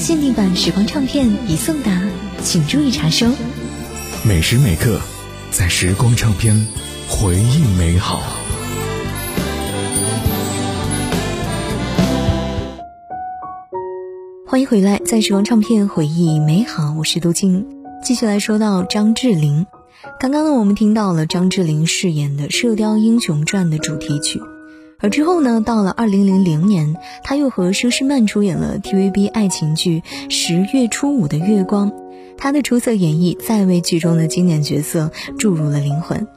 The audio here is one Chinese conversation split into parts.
限定版时光唱片已送达，请注意查收。每时每刻，在时光唱片，回忆美好。欢迎回来，在时光唱片，回忆美好。我是杜静，继续来说到张智霖。刚刚呢，我们听到了张智霖饰演的《射雕英雄传》的主题曲。而之后呢，到了二零零零年，他又和佘诗曼出演了 TVB 爱情剧《十月初五的月光》，他的出色演绎再为剧中的经典角色注入了灵魂。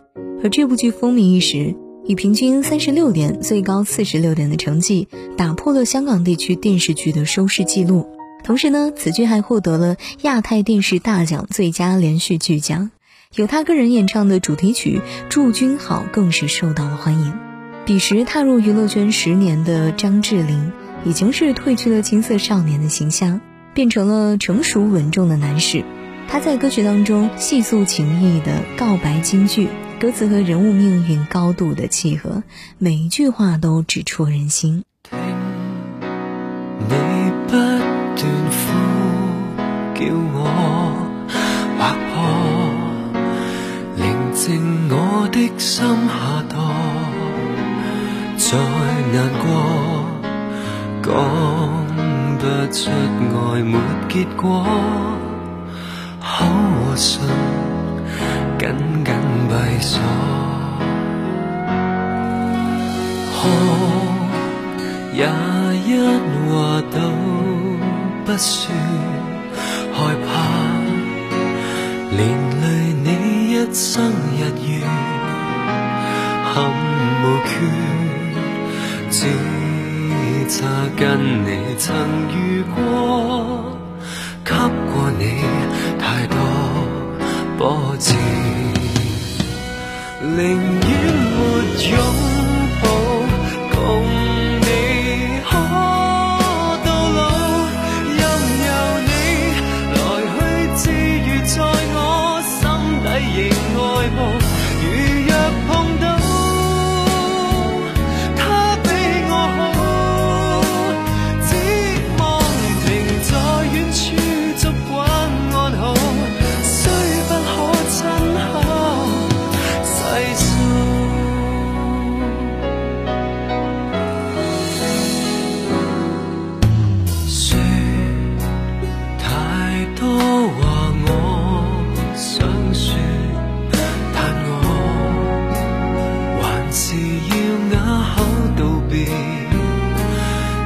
而这部剧风靡一时，以平均三十六点、最高四十六点的成绩打破了香港地区电视剧的收视记录。同时呢，此剧还获得了亚太电视大奖最佳连续剧奖，由他个人演唱的主题曲《祝君好》更是受到了欢迎。彼时踏入娱乐圈十年的张智霖，已经是褪去了青涩少年的形象，变成了成熟稳重的男士。他在歌曲当中细诉情意的告白金句，歌词和人物命运高度的契合，每一句话都直戳人心。你不断呼叫我我划破，宁静的心下再难过，讲不出爱没结果，和信紧紧闭锁。可也一话都不说，害怕连累你一生日月，憾无缺。只差跟你曾遇过，给过你太多波折，宁愿没拥抱，共你可到老，任由你来去自如，在我心底仍爱慕。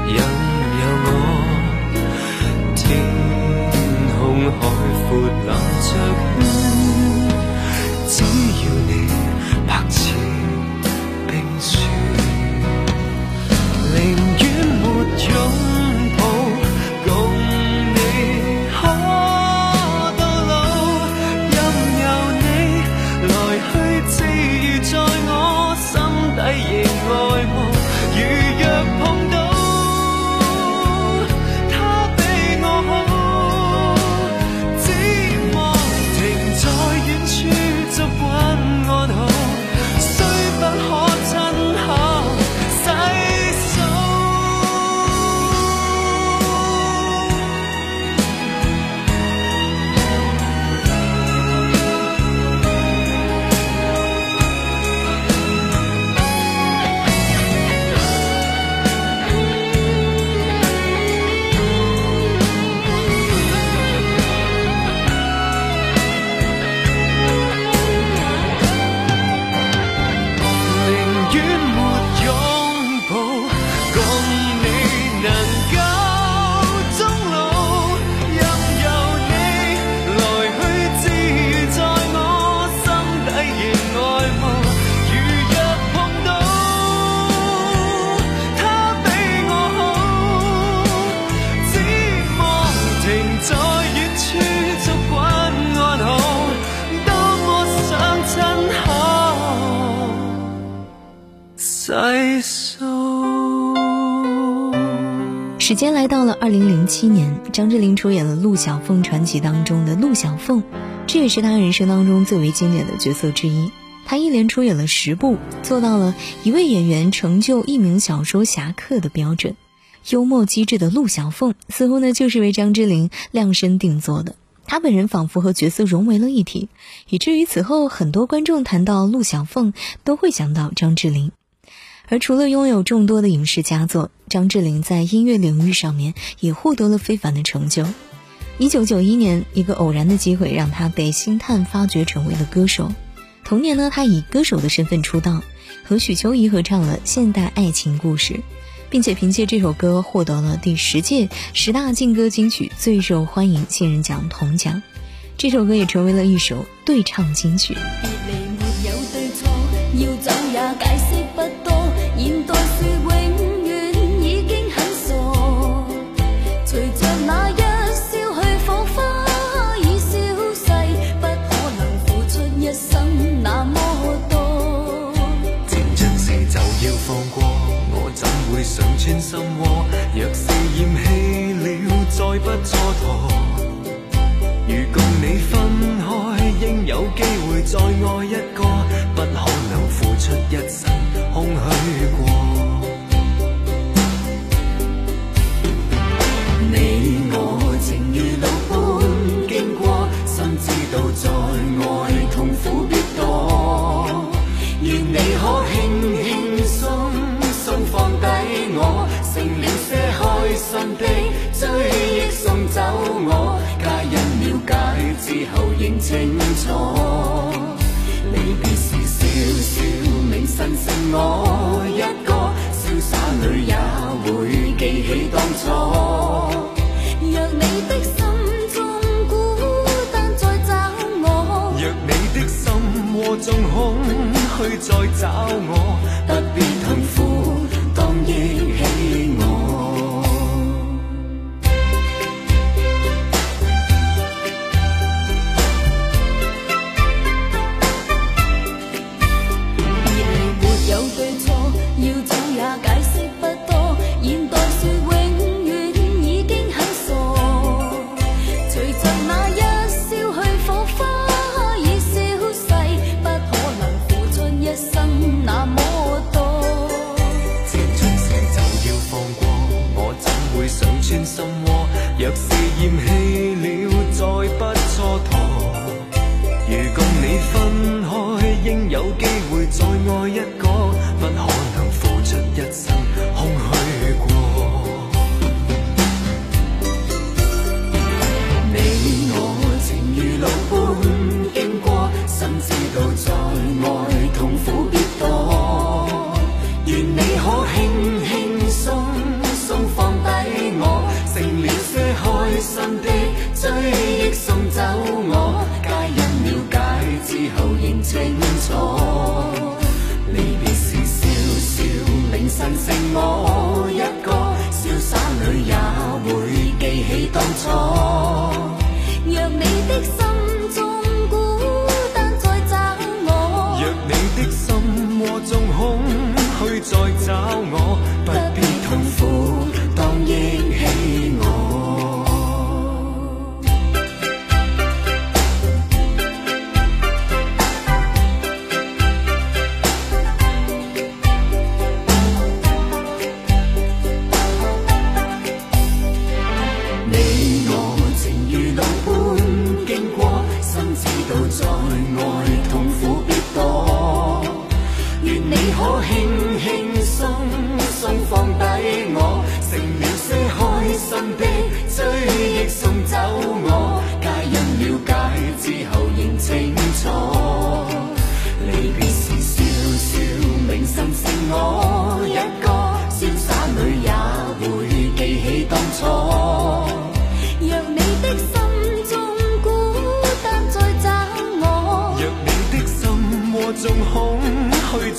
young. 时间来到了二零零七年，张智霖出演了《陆小凤传奇》当中的陆小凤，这也是他人生当中最为经典的角色之一。他一连出演了十部，做到了一位演员成就一名小说侠客的标准。幽默机智的陆小凤，似乎呢就是为张智霖量身定做的。他本人仿佛和角色融为了一体，以至于此后很多观众谈到陆小凤，都会想到张智霖。而除了拥有众多的影视佳作，张智霖在音乐领域上面也获得了非凡的成就。一九九一年，一个偶然的机会让他被星探发掘成为了歌手。同年呢，他以歌手的身份出道，和许秋怡合唱了《现代爱情故事》，并且凭借这首歌获得了第十届十大劲歌金曲最受欢迎新人奖铜奖。这首歌也成为了一首对唱金曲。穿心窝，若是厌弃了，再不蹉跎。有我，皆因了解之后认清楚。离别时笑笑，转身剩我一个，潇洒女也会记起当初。若你的心中孤单，再找我；若你的心窝中空虚，再找我，不必痛苦。要走也解释不多，现代说永远已经很傻。随着那一烧去火花已消逝，不可能付出一生那么多。情尽时就要放过，我怎会想穿心窝？若是厌弃了，再不蹉跎。如共你分开，应有机会再爱一个。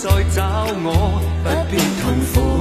再找我，不必痛苦。